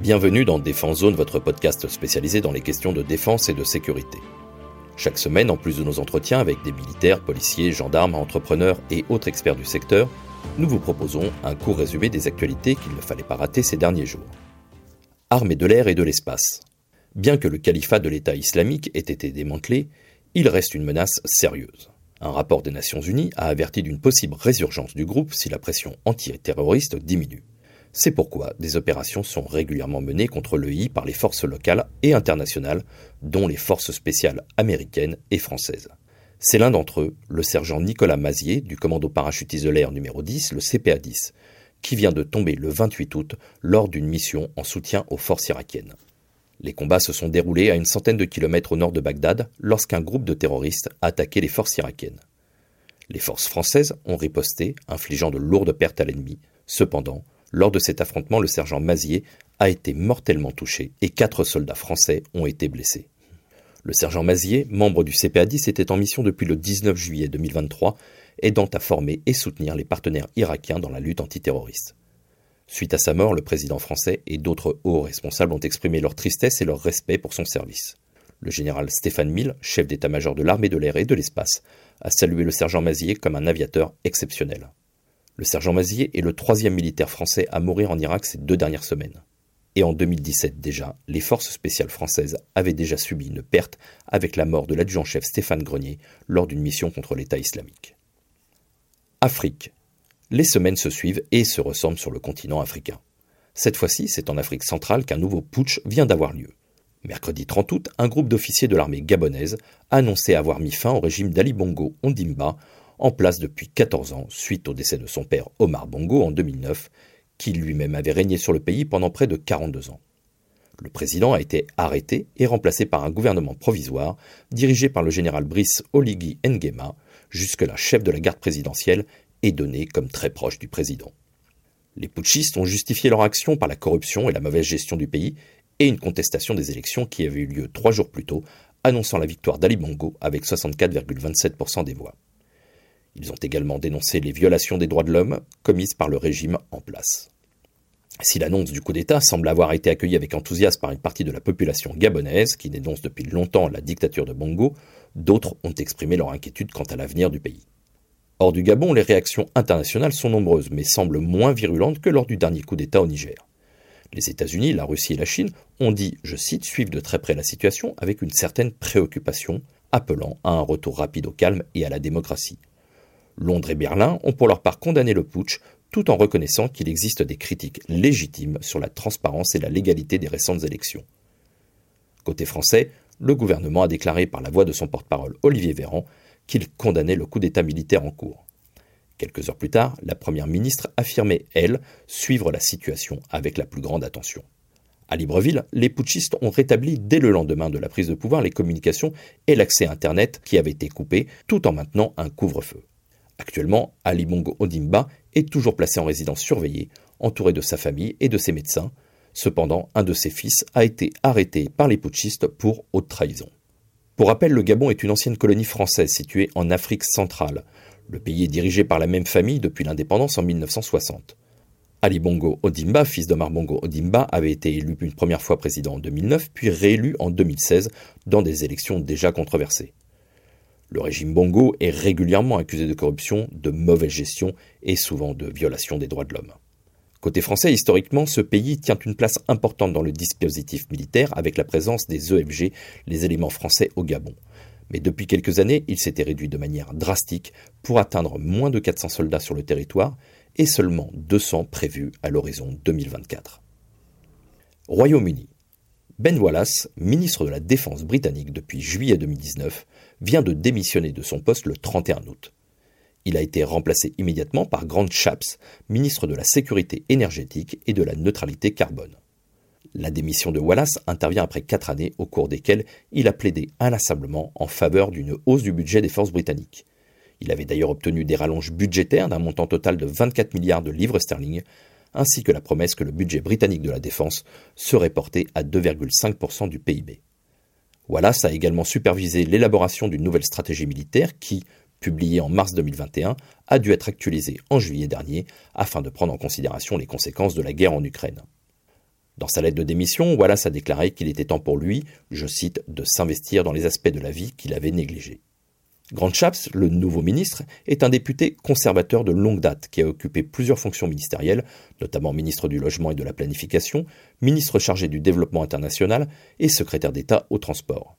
Bienvenue dans Défense Zone, votre podcast spécialisé dans les questions de défense et de sécurité. Chaque semaine, en plus de nos entretiens avec des militaires, policiers, gendarmes, entrepreneurs et autres experts du secteur, nous vous proposons un court résumé des actualités qu'il ne fallait pas rater ces derniers jours. Armée de l'air et de l'espace. Bien que le califat de l'État islamique ait été démantelé, il reste une menace sérieuse. Un rapport des Nations Unies a averti d'une possible résurgence du groupe si la pression antiterroriste diminue. C'est pourquoi des opérations sont régulièrement menées contre l'EI par les forces locales et internationales, dont les forces spéciales américaines et françaises. C'est l'un d'entre eux, le sergent Nicolas Mazier, du commando parachutiste de l'air numéro 10, le CPA 10, qui vient de tomber le 28 août lors d'une mission en soutien aux forces irakiennes. Les combats se sont déroulés à une centaine de kilomètres au nord de Bagdad lorsqu'un groupe de terroristes a attaqué les forces irakiennes. Les forces françaises ont riposté, infligeant de lourdes pertes à l'ennemi. Cependant, lors de cet affrontement, le sergent Mazier a été mortellement touché et quatre soldats français ont été blessés. Le sergent Mazier, membre du CPA-10, était en mission depuis le 19 juillet 2023, aidant à former et soutenir les partenaires irakiens dans la lutte antiterroriste. Suite à sa mort, le président français et d'autres hauts responsables ont exprimé leur tristesse et leur respect pour son service. Le général Stéphane Mille, chef d'état-major de l'armée de l'air et de l'espace, a salué le sergent Mazier comme un aviateur exceptionnel. Le sergent Mazier est le troisième militaire français à mourir en Irak ces deux dernières semaines. Et en 2017 déjà, les forces spéciales françaises avaient déjà subi une perte avec la mort de l'adjudant-chef Stéphane Grenier lors d'une mission contre l'État islamique. Afrique. Les semaines se suivent et se ressemblent sur le continent africain. Cette fois-ci, c'est en Afrique centrale qu'un nouveau putsch vient d'avoir lieu. Mercredi 30 août, un groupe d'officiers de l'armée gabonaise a annoncé avoir mis fin au régime d'Ali Bongo Ondimba en place depuis 14 ans suite au décès de son père Omar Bongo en 2009, qui lui-même avait régné sur le pays pendant près de 42 ans. Le président a été arrêté et remplacé par un gouvernement provisoire dirigé par le général Brice Oligui Nguema, jusque-là chef de la garde présidentielle et donné comme très proche du président. Les putschistes ont justifié leur action par la corruption et la mauvaise gestion du pays et une contestation des élections qui avait eu lieu trois jours plus tôt, annonçant la victoire d'Ali Bongo avec 64,27% des voix. Ils ont également dénoncé les violations des droits de l'homme commises par le régime en place. Si l'annonce du coup d'État semble avoir été accueillie avec enthousiasme par une partie de la population gabonaise qui dénonce depuis longtemps la dictature de Bongo, d'autres ont exprimé leur inquiétude quant à l'avenir du pays. Hors du Gabon, les réactions internationales sont nombreuses, mais semblent moins virulentes que lors du dernier coup d'État au Niger. Les États-Unis, la Russie et la Chine ont dit, je cite, suivre de très près la situation avec une certaine préoccupation, appelant à un retour rapide au calme et à la démocratie. Londres et Berlin ont pour leur part condamné le putsch tout en reconnaissant qu'il existe des critiques légitimes sur la transparence et la légalité des récentes élections. Côté français, le gouvernement a déclaré par la voix de son porte-parole Olivier Véran qu'il condamnait le coup d'État militaire en cours. Quelques heures plus tard, la Première ministre affirmait, elle, suivre la situation avec la plus grande attention. À Libreville, les putschistes ont rétabli dès le lendemain de la prise de pouvoir les communications et l'accès à Internet qui avaient été coupés, tout en maintenant un couvre-feu. Actuellement, Ali Bongo Odimba est toujours placé en résidence surveillée, entouré de sa famille et de ses médecins. Cependant, un de ses fils a été arrêté par les putschistes pour haute trahison. Pour rappel, le Gabon est une ancienne colonie française située en Afrique centrale. Le pays est dirigé par la même famille depuis l'indépendance en 1960. Ali Bongo Odimba, fils d'Omar Bongo Odimba, avait été élu une première fois président en 2009, puis réélu en 2016 dans des élections déjà controversées. Le régime Bongo est régulièrement accusé de corruption, de mauvaise gestion et souvent de violation des droits de l'homme. Côté français, historiquement, ce pays tient une place importante dans le dispositif militaire avec la présence des EFG, les éléments français au Gabon. Mais depuis quelques années, il s'était réduit de manière drastique pour atteindre moins de 400 soldats sur le territoire et seulement 200 prévus à l'horizon 2024. Royaume-Uni. Ben Wallace, ministre de la Défense britannique depuis juillet 2019, vient de démissionner de son poste le 31 août. Il a été remplacé immédiatement par Grant Shapps, ministre de la Sécurité énergétique et de la neutralité carbone. La démission de Wallace intervient après quatre années au cours desquelles il a plaidé inlassablement en faveur d'une hausse du budget des forces britanniques. Il avait d'ailleurs obtenu des rallonges budgétaires d'un montant total de 24 milliards de livres sterling, ainsi que la promesse que le budget britannique de la défense serait porté à 2,5% du PIB. Wallace a également supervisé l'élaboration d'une nouvelle stratégie militaire qui, publiée en mars 2021, a dû être actualisée en juillet dernier afin de prendre en considération les conséquences de la guerre en Ukraine. Dans sa lettre de démission, Wallace a déclaré qu'il était temps pour lui, je cite, de s'investir dans les aspects de la vie qu'il avait négligés. Grant Shapps, le nouveau ministre, est un député conservateur de longue date qui a occupé plusieurs fonctions ministérielles, notamment ministre du Logement et de la Planification, ministre chargé du Développement international et secrétaire d'État au transport.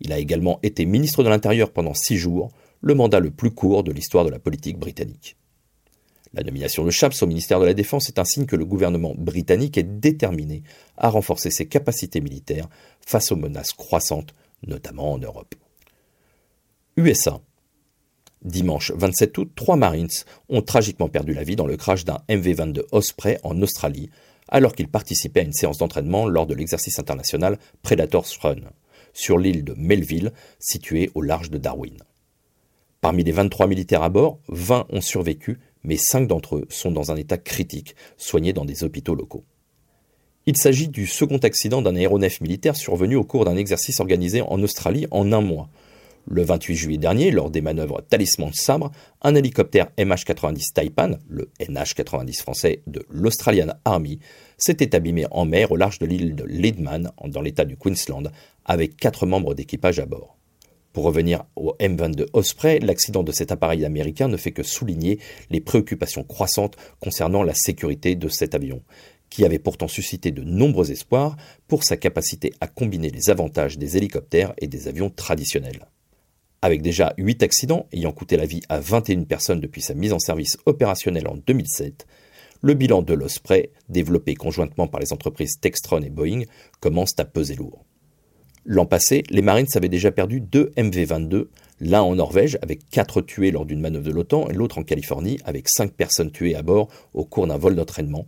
Il a également été ministre de l'Intérieur pendant six jours, le mandat le plus court de l'histoire de la politique britannique. La nomination de Shapps au ministère de la Défense est un signe que le gouvernement britannique est déterminé à renforcer ses capacités militaires face aux menaces croissantes, notamment en Europe. USA. Dimanche 27 août, trois Marines ont tragiquement perdu la vie dans le crash d'un MV-22 Osprey en Australie, alors qu'ils participaient à une séance d'entraînement lors de l'exercice international Predator's Run, sur l'île de Melville, située au large de Darwin. Parmi les 23 militaires à bord, 20 ont survécu, mais 5 d'entre eux sont dans un état critique, soignés dans des hôpitaux locaux. Il s'agit du second accident d'un aéronef militaire survenu au cours d'un exercice organisé en Australie en un mois, le 28 juillet dernier, lors des manœuvres Talisman Sabre, un hélicoptère MH-90 Taipan, le NH-90 français de l'Australian Army, s'était abîmé en mer au large de l'île de Leedman, dans l'état du Queensland, avec quatre membres d'équipage à bord. Pour revenir au M22 Osprey, l'accident de cet appareil américain ne fait que souligner les préoccupations croissantes concernant la sécurité de cet avion, qui avait pourtant suscité de nombreux espoirs pour sa capacité à combiner les avantages des hélicoptères et des avions traditionnels. Avec déjà 8 accidents ayant coûté la vie à 21 personnes depuis sa mise en service opérationnelle en 2007, le bilan de l'Osprey, développé conjointement par les entreprises Textron et Boeing, commence à peser lourd. L'an passé, les Marines avaient déjà perdu deux MV-22, l'un en Norvège avec 4 tués lors d'une manœuvre de l'OTAN et l'autre en Californie avec 5 personnes tuées à bord au cours d'un vol d'entraînement,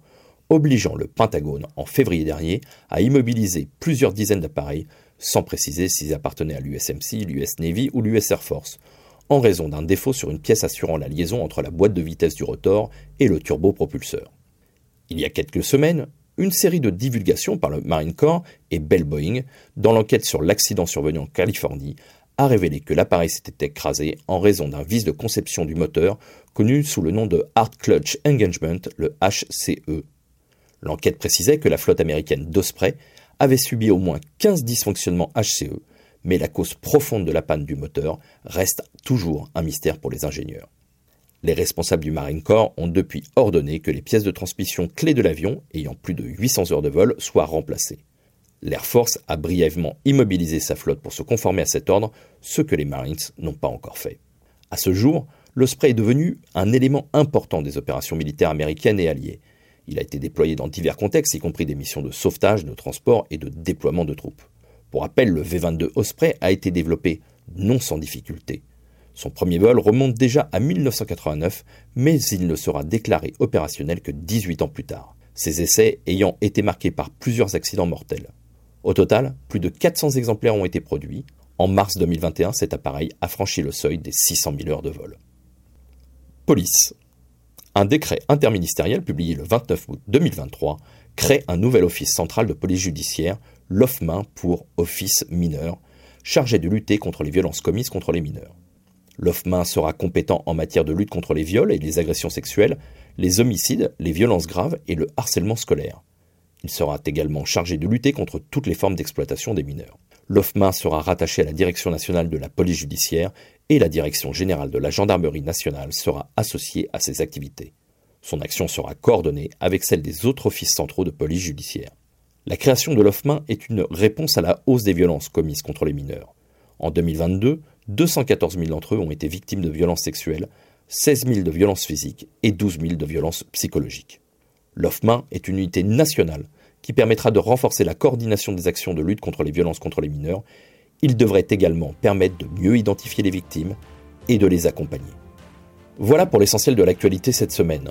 obligeant le Pentagone en février dernier à immobiliser plusieurs dizaines d'appareils sans préciser s'ils appartenaient à l'USMC, l'US Navy ou l'US Air Force, en raison d'un défaut sur une pièce assurant la liaison entre la boîte de vitesse du rotor et le turbopropulseur. Il y a quelques semaines, une série de divulgations par le Marine Corps et Bell Boeing, dans l'enquête sur l'accident survenu en Californie, a révélé que l'appareil s'était écrasé en raison d'un vice de conception du moteur connu sous le nom de Hard Clutch Engagement, le HCE. L'enquête précisait que la flotte américaine d'Osprey avait subi au moins 15 dysfonctionnements HCE, mais la cause profonde de la panne du moteur reste toujours un mystère pour les ingénieurs. Les responsables du Marine Corps ont depuis ordonné que les pièces de transmission clés de l'avion, ayant plus de 800 heures de vol, soient remplacées. L'Air Force a brièvement immobilisé sa flotte pour se conformer à cet ordre, ce que les Marines n'ont pas encore fait. À ce jour, l'Osprey est devenu un élément important des opérations militaires américaines et alliées, il a été déployé dans divers contextes, y compris des missions de sauvetage, de transport et de déploiement de troupes. Pour rappel, le V-22 Osprey a été développé non sans difficulté. Son premier vol remonte déjà à 1989, mais il ne sera déclaré opérationnel que 18 ans plus tard, ses essais ayant été marqués par plusieurs accidents mortels. Au total, plus de 400 exemplaires ont été produits. En mars 2021, cet appareil a franchi le seuil des 600 000 heures de vol. Police. Un décret interministériel publié le 29 août 2023 crée un nouvel office central de police judiciaire, l'OFMIN pour Office mineur, chargé de lutter contre les violences commises contre les mineurs. L'OFMIN sera compétent en matière de lutte contre les viols et les agressions sexuelles, les homicides, les violences graves et le harcèlement scolaire. Il sera également chargé de lutter contre toutes les formes d'exploitation des mineurs. L'OFMA sera rattaché à la Direction nationale de la police judiciaire et la Direction générale de la gendarmerie nationale sera associée à ses activités. Son action sera coordonnée avec celle des autres offices centraux de police judiciaire. La création de l'OFMA est une réponse à la hausse des violences commises contre les mineurs. En 2022, 214 000 d'entre eux ont été victimes de violences sexuelles, 16 000 de violences physiques et 12 000 de violences psychologiques. L'OFMA est une unité nationale qui permettra de renforcer la coordination des actions de lutte contre les violences contre les mineurs. Il devrait également permettre de mieux identifier les victimes et de les accompagner. Voilà pour l'essentiel de l'actualité cette semaine.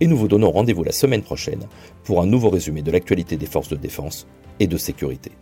et nous vous donnons rendez-vous la semaine prochaine pour un nouveau résumé de l'actualité des forces de défense et de sécurité.